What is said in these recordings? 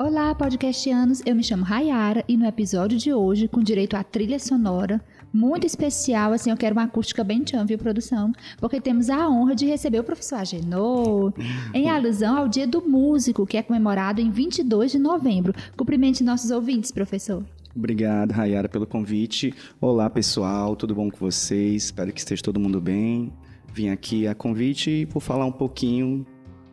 Olá, podcastianos! Eu me chamo Rayara e no episódio de hoje, com direito à trilha sonora, muito especial, assim, eu quero uma acústica bem tchan, viu, produção? Porque temos a honra de receber o professor Agenor, em alusão ao Dia do Músico, que é comemorado em 22 de novembro. Cumprimente nossos ouvintes, professor. Obrigado, Rayara, pelo convite. Olá, pessoal, tudo bom com vocês? Espero que esteja todo mundo bem. Vim aqui a convite por falar um pouquinho.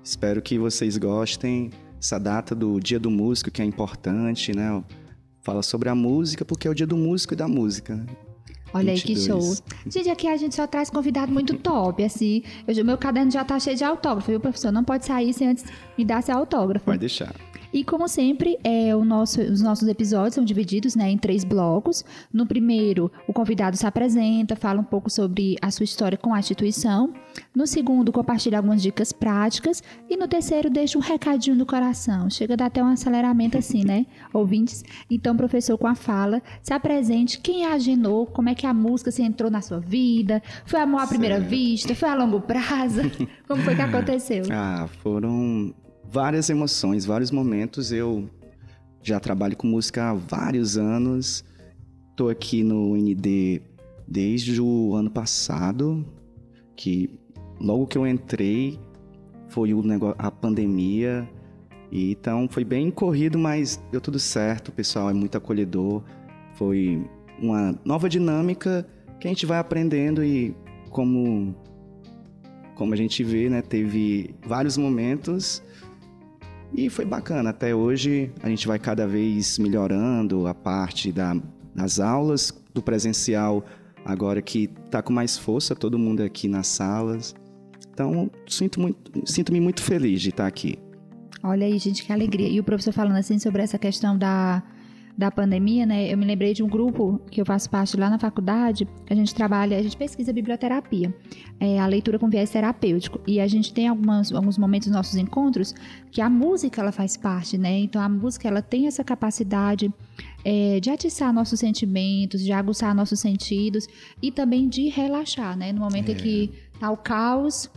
Espero que vocês gostem essa data do Dia do Músico, que é importante, né? Fala sobre a música, porque é o dia do músico e da música. Olha 22. aí que show. Gente, aqui a gente só traz convidado muito top, assim. Eu, meu caderno já tá cheio de autógrafo, viu, professor? Não pode sair sem antes me dar seu autógrafo. Pode deixar. E como sempre, é, nosso, os nossos episódios são divididos né, em três blocos. No primeiro, o convidado se apresenta, fala um pouco sobre a sua história com a instituição. No segundo, compartilha algumas dicas práticas. E no terceiro, deixa um recadinho do coração. Chega a dar até um aceleramento assim, né, ouvintes? Então, professor, com a fala, se apresente. Quem agenou? Como é que a música se entrou na sua vida? Foi amor à primeira vista? Foi a longo prazo? Como foi que aconteceu? Ah, foram várias emoções, vários momentos. Eu já trabalho com música há vários anos. Estou aqui no ND desde o ano passado, que logo que eu entrei foi o negócio, a pandemia. E então foi bem corrido, mas deu tudo certo. O pessoal é muito acolhedor. Foi uma nova dinâmica que a gente vai aprendendo e como como a gente vê, né, teve vários momentos e foi bacana. Até hoje a gente vai cada vez melhorando a parte da, das aulas, do presencial, agora que está com mais força, todo mundo aqui nas salas. Então, sinto muito, sinto-me muito feliz de estar aqui. Olha aí, gente, que alegria. E o professor falando assim sobre essa questão da da pandemia, né, eu me lembrei de um grupo que eu faço parte lá na faculdade, a gente trabalha, a gente pesquisa biblioterapia, é, a leitura com viés terapêutico, e a gente tem algumas, alguns momentos nos nossos encontros que a música, ela faz parte, né, então a música, ela tem essa capacidade é, de atiçar nossos sentimentos, de aguçar nossos sentidos e também de relaxar, né, no momento é. em que tá o caos,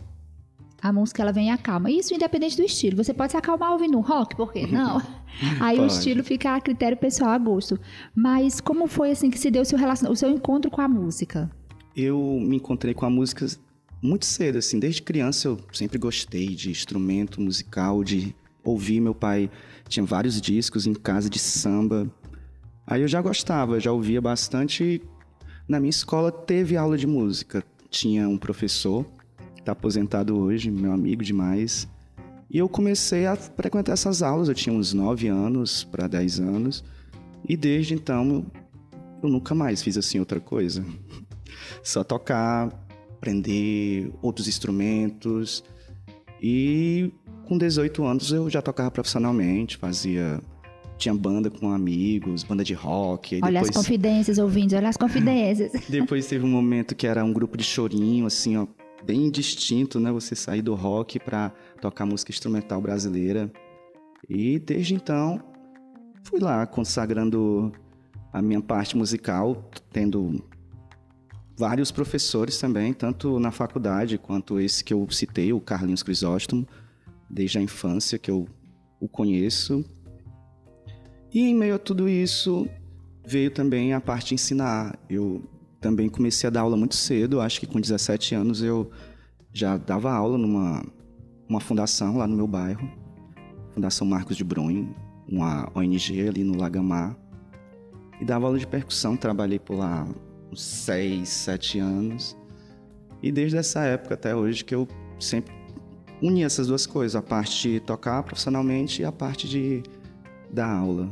a música ela vem e acalma. Isso independente do estilo. Você pode se acalmar ouvindo rock, por quê? Não. Aí pode. o estilo fica a critério pessoal, a gosto. Mas como foi assim que se deu o seu, relacion... o seu encontro com a música? Eu me encontrei com a música muito cedo, assim. Desde criança eu sempre gostei de instrumento musical, de ouvir. Meu pai tinha vários discos em casa de samba. Aí eu já gostava, já ouvia bastante. Na minha escola teve aula de música. Tinha um professor está aposentado hoje, meu amigo demais. E eu comecei a frequentar essas aulas, eu tinha uns 9 anos para 10 anos. E desde então eu, nunca mais fiz assim outra coisa. Só tocar, aprender outros instrumentos. E com 18 anos eu já tocava profissionalmente, fazia tinha banda com amigos, banda de rock. Olha depois... as confidências, ouvintes, olha as confidências. depois teve um momento que era um grupo de chorinho, assim, ó, bem distinto, né? Você sair do rock para tocar música instrumental brasileira. E desde então fui lá consagrando a minha parte musical, tendo vários professores também, tanto na faculdade quanto esse que eu citei, o Carlinhos Crisóstomo, desde a infância que eu o conheço. E em meio a tudo isso veio também a parte de ensinar. Eu também comecei a dar aula muito cedo, acho que com 17 anos eu já dava aula numa uma fundação lá no meu bairro, Fundação Marcos de Brunho, uma ONG ali no Lagamar, e dava aula de percussão, trabalhei por lá uns 6, 7 anos, e desde essa época até hoje que eu sempre uni essas duas coisas, a parte de tocar profissionalmente e a parte de dar aula.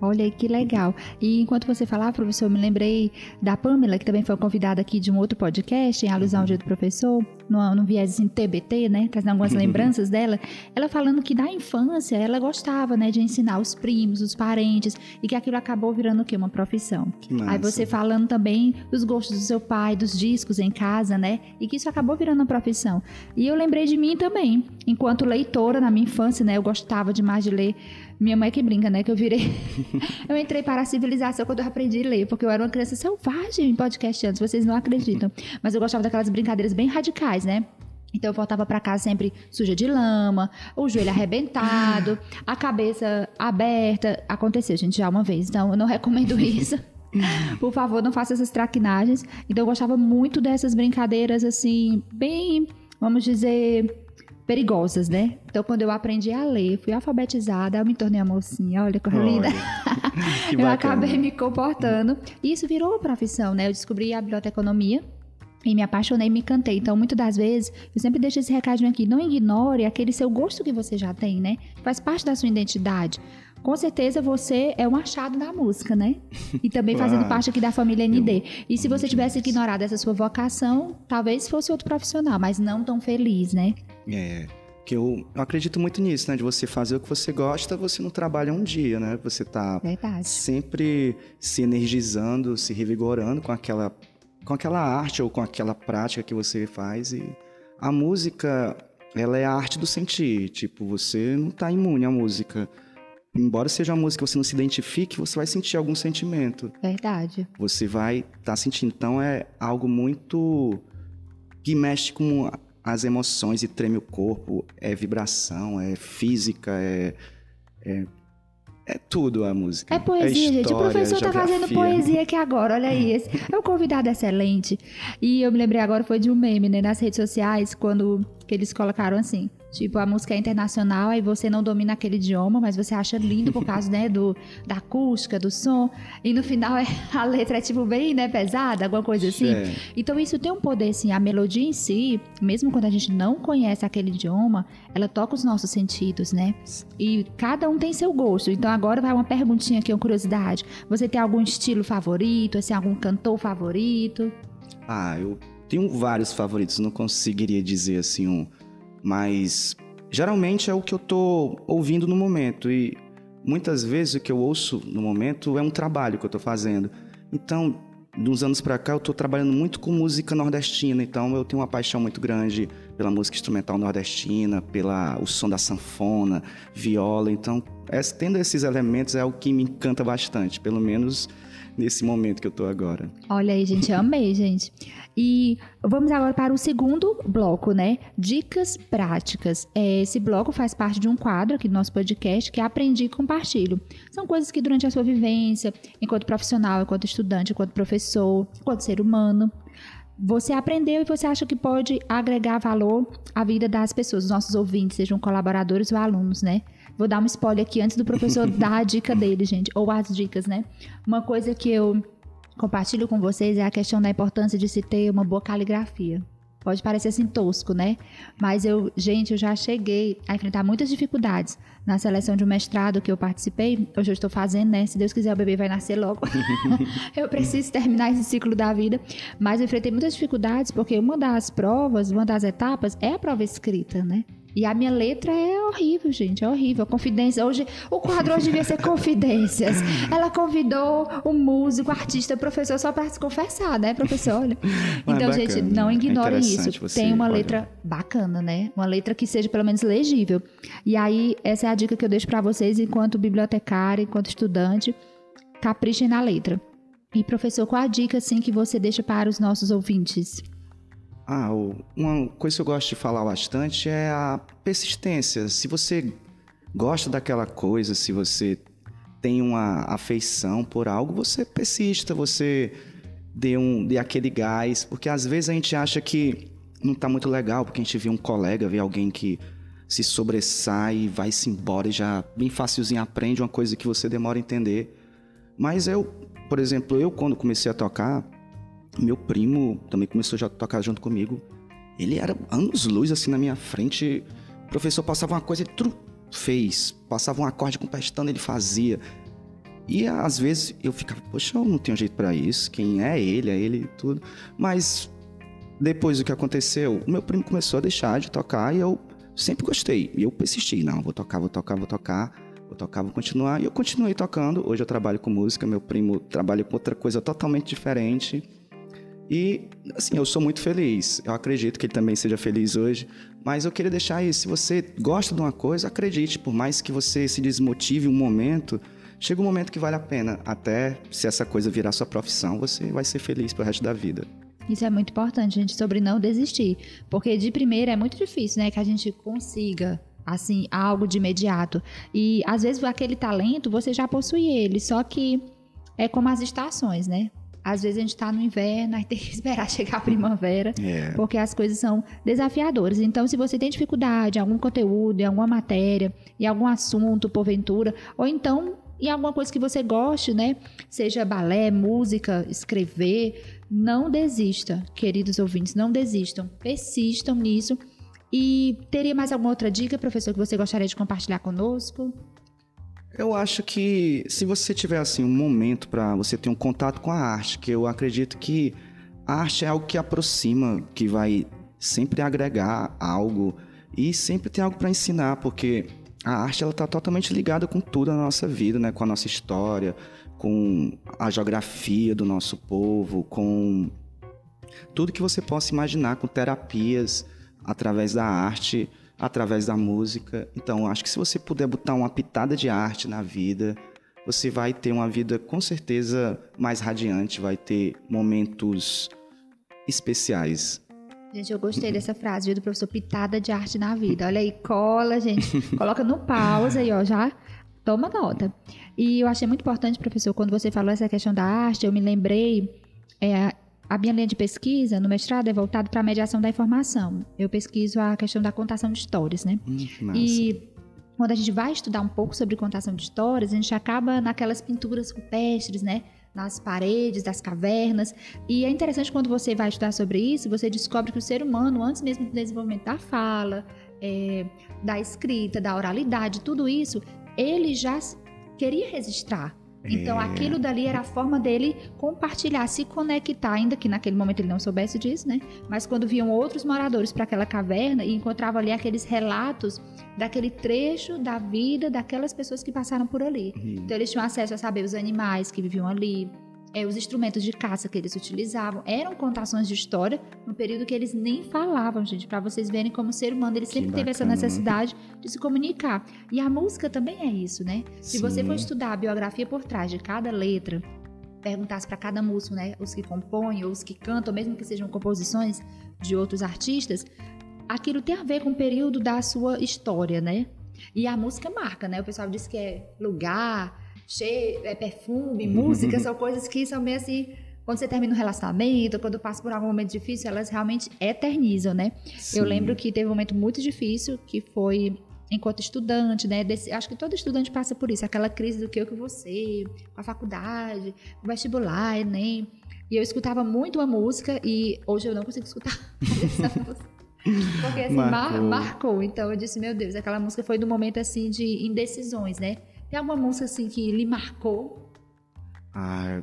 Olha aí que legal. E enquanto você falava, professor, eu me lembrei da Pamela, que também foi convidada aqui de um outro podcast, em alusão ao dia do professor, no, no viés assim, TBT, né? Trazendo algumas lembranças dela. Ela falando que da infância ela gostava, né, de ensinar os primos, os parentes, e que aquilo acabou virando o quê? Uma profissão. Aí você falando também dos gostos do seu pai, dos discos em casa, né? E que isso acabou virando uma profissão. E eu lembrei de mim também, enquanto leitora na minha infância, né? Eu gostava demais de ler minha mãe que brinca, né? Que eu virei. eu entrei para a civilização quando eu aprendi a ler, porque eu era uma criança selvagem em podcast antes, vocês não acreditam. Mas eu gostava daquelas brincadeiras bem radicais, né? Então eu voltava para casa sempre suja de lama, o joelho arrebentado, a cabeça aberta. Aconteceu, gente, já uma vez, então eu não recomendo isso. Por favor, não faça essas traquinagens. Então eu gostava muito dessas brincadeiras assim, bem, vamos dizer, perigosas, né? Então, quando eu aprendi a ler, fui alfabetizada, eu me tornei a mocinha, olha que linda. eu acabei me comportando. E isso virou uma profissão, né? Eu descobri a biblioteconomia e me apaixonei e me encantei. Então, muitas das vezes, eu sempre deixo esse recadinho aqui. Não ignore aquele seu gosto que você já tem, né? Faz parte da sua identidade. Com certeza você é um achado da música, né? E também fazendo parte aqui da família ND. E se você tivesse ignorado essa sua vocação, talvez fosse outro profissional, mas não tão feliz, né? É, que eu, eu, acredito muito nisso, né? De você fazer o que você gosta, você não trabalha um dia, né? Você tá Verdade. sempre se energizando, se revigorando com aquela, com aquela arte ou com aquela prática que você faz. E a música, ela é a arte do sentir. Tipo, você não tá imune à música. Embora seja uma música que você não se identifique, você vai sentir algum sentimento. Verdade. Você vai estar tá sentindo. Então é algo muito que mexe com as emoções e treme o corpo, é vibração, é física, é, é, é tudo a música. É poesia, é história, gente. O professor está fazendo poesia aqui agora, olha aí. Esse é um convidado excelente. E eu me lembrei agora, foi de um meme, né, nas redes sociais, quando que eles colocaram assim. Tipo, a música é internacional, aí você não domina aquele idioma, mas você acha lindo por causa, né, do, da acústica, do som. E no final é, a letra é, tipo, bem, né, pesada, alguma coisa assim. É. Então isso tem um poder, assim, a melodia em si, mesmo quando a gente não conhece aquele idioma, ela toca os nossos sentidos, né? E cada um tem seu gosto. Então agora vai uma perguntinha aqui, uma curiosidade. Você tem algum estilo favorito, assim, algum cantor favorito? Ah, eu tenho vários favoritos, não conseguiria dizer, assim, um mas geralmente é o que eu tô ouvindo no momento. E muitas vezes o que eu ouço no momento é um trabalho que eu tô fazendo. Então, dos anos para cá eu tô trabalhando muito com música nordestina, então eu tenho uma paixão muito grande pela música instrumental nordestina, pela o som da sanfona, viola, então tendo esses elementos é o que me encanta bastante, pelo menos nesse momento que eu tô agora. Olha aí, gente, amei, gente. E vamos agora para o segundo bloco, né? Dicas práticas. É, esse bloco faz parte de um quadro aqui do nosso podcast que é Aprendi e Compartilho. São coisas que durante a sua vivência, enquanto profissional, enquanto estudante, enquanto professor, enquanto ser humano, você aprendeu e você acha que pode agregar valor à vida das pessoas, dos nossos ouvintes, sejam colaboradores ou alunos, né? Vou dar um spoiler aqui antes do professor dar a dica dele, gente, ou as dicas, né? Uma coisa que eu compartilho com vocês é a questão da importância de se ter uma boa caligrafia. Pode parecer assim tosco, né? Mas eu, gente, eu já cheguei a enfrentar muitas dificuldades na seleção de um mestrado que eu participei. Hoje eu estou fazendo, né? Se Deus quiser, o bebê vai nascer logo. eu preciso terminar esse ciclo da vida. Mas eu enfrentei muitas dificuldades porque uma das provas, uma das etapas é a prova escrita, né? E a minha letra é horrível, gente, é horrível. Confidência. Hoje, o quadro hoje devia ser confidências. Ela convidou o músico, o artista, o professor só para se confessar, né, professor? Olha. Então, bacana, gente, não é ignorem é isso. Tem uma pode... letra bacana, né? Uma letra que seja pelo menos legível. E aí, essa é a dica que eu deixo para vocês enquanto bibliotecária, enquanto estudante. Caprichem na letra. E, professor, qual a dica, assim, que você deixa para os nossos ouvintes? Ah, uma coisa que eu gosto de falar bastante é a persistência. Se você gosta daquela coisa, se você tem uma afeição por algo, você persista, você dê, um, dê aquele gás. Porque às vezes a gente acha que não está muito legal, porque a gente vê um colega, vê alguém que se sobressai, vai-se embora e já bem facilzinho aprende uma coisa que você demora a entender. Mas eu, por exemplo, eu quando comecei a tocar, meu primo também começou já a tocar junto comigo. Ele era anos luz assim na minha frente. O professor passava uma coisa e tru, fez. Passava um acorde com pestana, ele fazia. E às vezes eu ficava, poxa, eu não tenho jeito para isso. Quem é ele? É ele e tudo. Mas depois do que aconteceu, o meu primo começou a deixar de tocar e eu sempre gostei. E eu persisti, não, vou tocar, vou tocar, vou tocar. Vou tocar, vou continuar. E eu continuei tocando. Hoje eu trabalho com música, meu primo trabalha com outra coisa totalmente diferente. E, assim, eu sou muito feliz. Eu acredito que ele também seja feliz hoje. Mas eu queria deixar isso. Se você gosta de uma coisa, acredite. Por mais que você se desmotive um momento, chega um momento que vale a pena. Até se essa coisa virar sua profissão, você vai ser feliz pro resto da vida. Isso é muito importante, gente, sobre não desistir. Porque de primeira é muito difícil, né? Que a gente consiga, assim, algo de imediato. E às vezes aquele talento, você já possui ele, só que é como as estações, né? Às vezes a gente está no inverno, aí tem que esperar chegar a primavera, É. porque as coisas são desafiadoras. Então, se você tem dificuldade em algum conteúdo, em alguma matéria, em algum assunto, porventura, ou então em alguma coisa que você goste, né? Seja balé, música, escrever, não desista, queridos ouvintes, não desistam. Persistam nisso. E teria mais alguma outra dica, professor, que você gostaria de compartilhar conosco? Eu acho que se você tiver assim um momento para você ter um contato com a arte, que eu acredito que a arte é algo que aproxima, que vai sempre agregar algo e sempre tem algo para ensinar, porque a arte ela tá totalmente ligada com tudo na nossa vida, né? Com a nossa história, com a geografia do nosso povo, com tudo que você possa imaginar, com terapias através da arte, através da música. Então, acho que se você puder botar uma pitada de arte na vida, você vai ter uma vida com certeza mais radiante, vai ter momentos especiais. Gente, eu gostei dessa frase viu, do professor Pitada de Arte na Vida. Olha aí, cola, gente. Coloca no pausa aí, ó, já toma nota. E eu achei muito importante, professor, quando você falou essa questão da arte, eu me lembrei, é, a minha linha de pesquisa no mestrado é voltado para a mediação da informação. Eu pesquiso a questão da contação de histórias, né? Hum. E quando a gente vai estudar um pouco sobre contação de histórias, a gente acaba naquelas pinturas rupestres, né? Nas paredes das cavernas. E é interessante quando você vai estudar sobre isso, você descobre que o ser humano, antes mesmo do desenvolvimento da fala, é, da escrita, da oralidade, tudo isso, ele já queria registrar. Então É. aquilo dali era a forma dele compartilhar, se conectar, ainda que naquele momento ele não soubesse disso, né? Mas quando viam outros moradores para aquela caverna e encontravam ali aqueles relatos daquele trecho da vida daquelas pessoas que passaram por ali. Hum, Então eles tinham acesso a saber os animais que viviam ali, eh, os instrumentos de caça que eles utilizavam. Eram contações de história no período que eles nem falavam, gente, para vocês verem como o ser humano ele Que sempre teve essa bacana. necessidade de se comunicar. E a música também é isso, né? Se você for Sim. estudar a biografia por trás de cada letra, perguntasse para cada músico, né, os que compõem ou os que cantam, mesmo que sejam composições de outros artistas, aquilo tem a ver com o período da sua história, né? E a música marca, né? O pessoal diz que é lugar, cheiro, é perfume, música, são coisas que são meio assim. Quando você termina um relacionamento, quando passa por algum momento difícil, elas realmente eternizam, né? Eu Sim. lembro que teve um momento muito difícil, que foi enquanto estudante, né? Desse- acho que todo estudante passa por isso, aquela crise do que eu que você, com a faculdade, o vestibular, Enem. E eu escutava muito uma música e hoje eu não consigo escutar essa música. Porque assim, mar- Marcou. marcou. Então eu disse, meu Deus, aquela música foi do momento assim de indecisões, né? Tem alguma música assim que lhe marcou? Ah,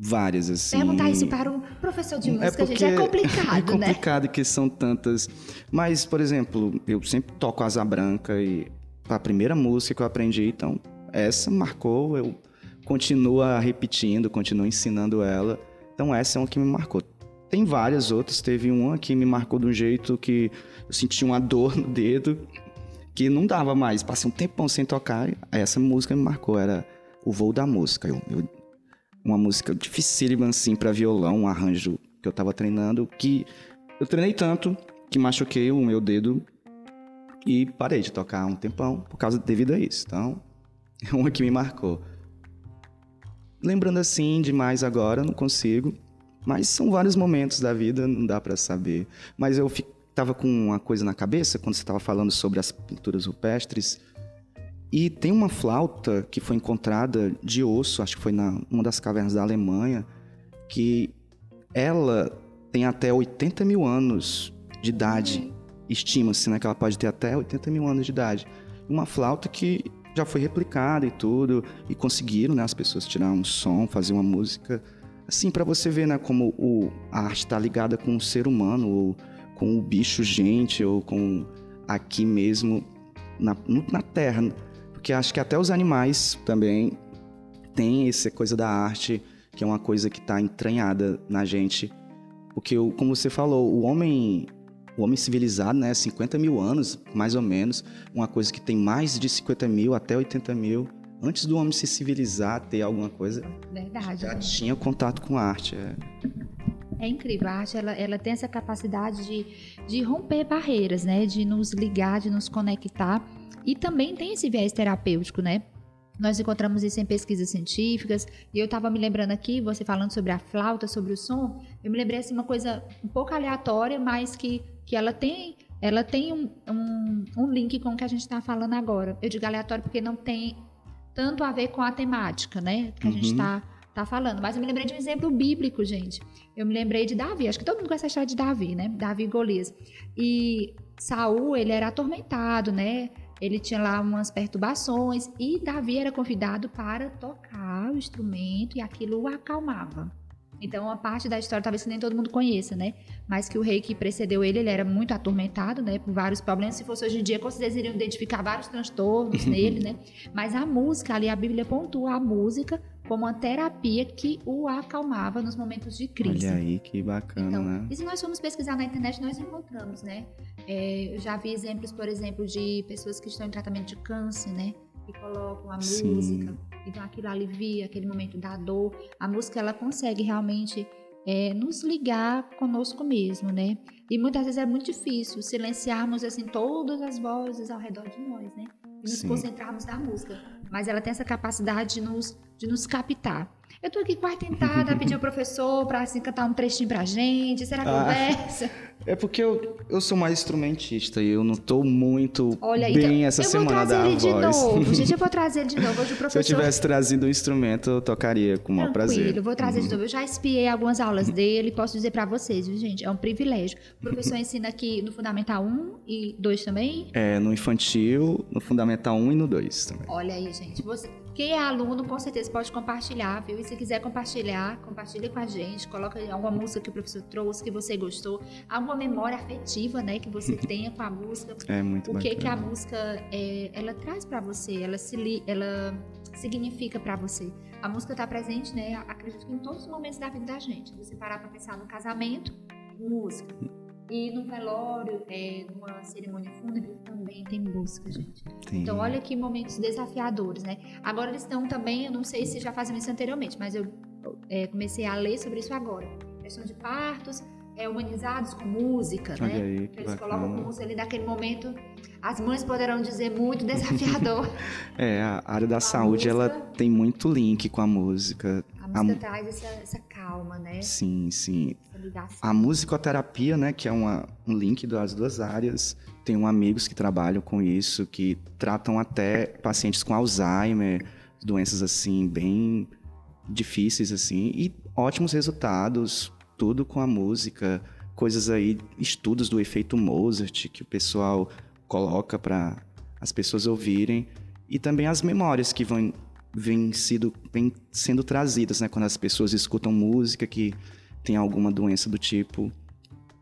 várias, assim. Perguntar isso para um professor de música, gente, é complicado, é né? complicado que são tantas. Mas, por exemplo, eu sempre toco asa branca e a primeira música que eu aprendi, então essa marcou, eu continuo repetindo, continuo ensinando ela. Então essa é uma que me marcou. Tem várias outras, teve uma que me marcou de um jeito que eu senti uma dor no dedo que não dava mais, passei um tempão sem tocar, essa música me marcou, era O Voo da Música. Eu, eu uma música dificílima assim para violão, um arranjo que eu tava treinando, que eu treinei tanto que machuquei o meu dedo e parei de tocar um tempão por causa devido a isso. Então, é uma que me marcou. Lembrando assim demais agora, não consigo, mas são vários momentos da vida, não dá para saber. Mas eu fi- tava com uma coisa na cabeça quando você tava falando sobre as pinturas rupestres. E tem uma flauta que foi encontrada de osso, acho que foi na uma das cavernas da Alemanha, que ela tem até 80 mil anos de idade. Estima-se né, que ela pode ter até 80 mil anos de idade. Uma flauta que já foi replicada e tudo, e conseguiram né, as pessoas tirar um som, fazer uma música. Assim, para você ver né, como o, a arte está ligada com o ser humano, ou com o bicho gente, ou com aqui mesmo na, na Terra. Porque acho que até os animais também têm essa coisa da arte, que é uma coisa que está entranhada na gente. Porque, como você falou, o homem, o homem civilizado, né, 50 mil anos, mais ou menos, uma coisa que tem mais de 50 mil até 80 mil. Antes do homem se civilizar, ter alguma coisa, Verdade. já tinha contato com arte. é. É incrível, a arte ela, ela tem essa capacidade de, de romper barreiras, né? De nos ligar, de nos conectar. E também tem esse viés terapêutico, né? Nós encontramos isso em pesquisas científicas, e eu estava me lembrando aqui, você falando sobre a flauta, sobre o som, eu me lembrei assim, uma coisa um pouco aleatória, mas que, que ela tem, ela tem um, um, um link com o que a gente está falando agora. Eu digo aleatório porque não tem tanto a ver com a temática, né? Que a gente está uhum. Tá falando. Mas eu me lembrei de um exemplo bíblico, gente. Eu me lembrei de Davi. Acho que todo mundo conhece a história de Davi, né? Davi e Golias. E Saul, ele era atormentado, né? ele tinha lá umas perturbações e Davi era convidado para tocar o instrumento e aquilo o acalmava. Então, uma parte da história talvez nem todo mundo conheça, né? Mas que o rei que precedeu ele, ele era muito atormentado, né? Por vários problemas. Se fosse hoje em dia, com certeza iriam identificar vários transtornos nele, né? Mas a música, ali a Bíblia pontua a música como uma terapia que o acalmava nos momentos de crise. Olha aí, que bacana, então, né? E se nós formos pesquisar na internet, nós encontramos, né? É, eu já vi exemplos, por exemplo, de pessoas que estão em tratamento de câncer, né? Que colocam a Sim. música, então aquilo alivia aquele momento da dor. A música, ela consegue realmente é, nos ligar conosco mesmo, né? E muitas vezes é muito difícil silenciarmos, assim, todas as vozes ao redor de nós, né? E nos Sim. concentrarmos na música. Mas ela tem essa capacidade de nos, de nos captar. Eu tô aqui quase tentada a pedir ao professor para assim, cantar um trechinho pra gente. Será que ah, conversa? É porque eu, eu sou mais instrumentista e eu não tô muito Olha, bem então, essa semana da voz. Eu vou trazer ele de novo. Gente, eu vou trazer ele de novo. Hoje o professor... Se eu tivesse trazido um instrumento, eu tocaria com o maior prazer. Tranquilo, vou trazer uhum. de novo. Eu já espiei algumas aulas dele, posso dizer para vocês, viu, gente? É um privilégio. O professor ensina aqui no Fundamental 1 e 2 também? É, no infantil, no Fundamental 1 e no 2 também. Olha aí, gente. Você... Quem é aluno, com certeza pode compartilhar, viu? E se quiser compartilhar, compartilhe com a gente. Coloca alguma música que o professor trouxe, que você gostou. Alguma memória afetiva, né? Que você tenha com a música. É muito O que que a música, é, ela traz para você, ela, se, ela significa para você. A música está presente, né? Acredito que em todos os momentos da vida da gente. Você parar para pensar no casamento, música. E no velório, é, numa cerimônia fúnebre, também tem música, gente. Sim. Então, olha que momentos desafiadores, né? Agora eles estão também, eu não sei se já faziam isso anteriormente, mas eu é, comecei a ler sobre isso agora. Questão de partos, é, humanizados com música, olha né? Aí, Eles bacana. colocam música ali naquele momento. As mães poderão dizer muito desafiador. é, a área da a saúde, música... ela tem muito link com a música. A música a... traz essa, essa calma, né? Sim, sim. A musicoterapia, né, que é uma, um link das duas áreas, tenho amigos que trabalham com isso, que tratam até pacientes com Alzheimer, doenças assim bem difíceis assim e ótimos resultados, tudo com a música, coisas aí, estudos do efeito Mozart que o pessoal coloca para as pessoas ouvirem e também as memórias que vão vêm, sido, vêm sendo trazidas, né, quando as pessoas escutam música que tem alguma doença do tipo,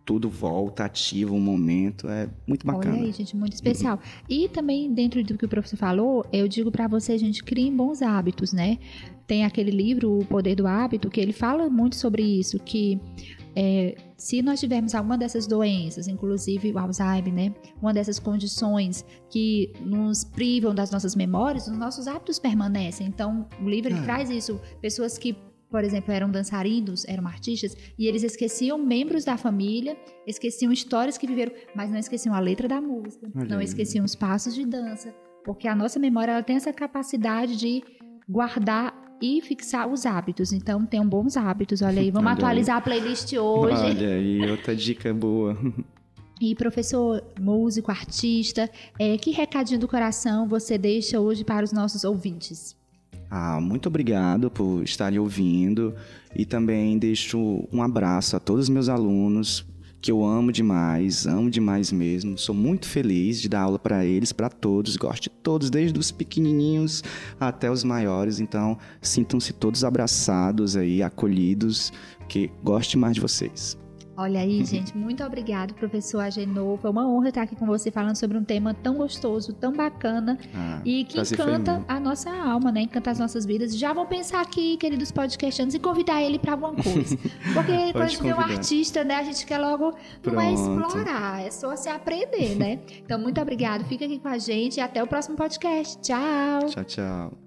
tudo volta, ativa um momento, é muito bacana. Olha aí, gente, muito especial. E também, dentro do que o professor falou, eu digo para você, gente, criem bons hábitos, né? Tem aquele livro, O Poder do Hábito, que ele fala muito sobre isso, que é, se nós tivermos alguma dessas doenças, inclusive o Alzheimer, né, uma dessas condições que nos privam das nossas memórias, os nossos hábitos permanecem. Então, o livro é. traz isso. Pessoas que por exemplo, eram dançarinos, eram artistas, e eles esqueciam membros da família, esqueciam histórias que viveram, mas não esqueciam a letra da música, Olha não aí. esqueciam os passos de dança, porque a nossa memória ela tem essa capacidade de guardar e fixar os hábitos. Então, tenham bons hábitos. Olha aí, vamos Olha atualizar aí. a playlist hoje. Olha aí, outra dica boa. E professor, músico, artista, é, que recadinho do coração você deixa hoje para os nossos ouvintes? Ah, muito obrigado por estarem ouvindo e também deixo um abraço a todos os meus alunos que eu amo demais, amo demais mesmo. Sou muito feliz de dar aula para eles, para todos, gosto de todos, desde os pequenininhos até os maiores. Então, sintam-se todos abraçados aí, acolhidos, que goste mais de vocês. Olha aí, gente, muito obrigado, professor Agenor. Foi uma honra estar aqui com você falando sobre um tema tão gostoso, tão bacana ah, e que encanta a nossa alma, né? Encanta as nossas vidas. Já vão pensar aqui, queridos podcastantes, e convidar ele para alguma coisa. Porque quando a gente vê um artista, né, a gente quer logo não é explorar, é só se aprender, né? Então, muito obrigado. Fica aqui com a gente e até o próximo podcast. Tchau. Tchau, tchau.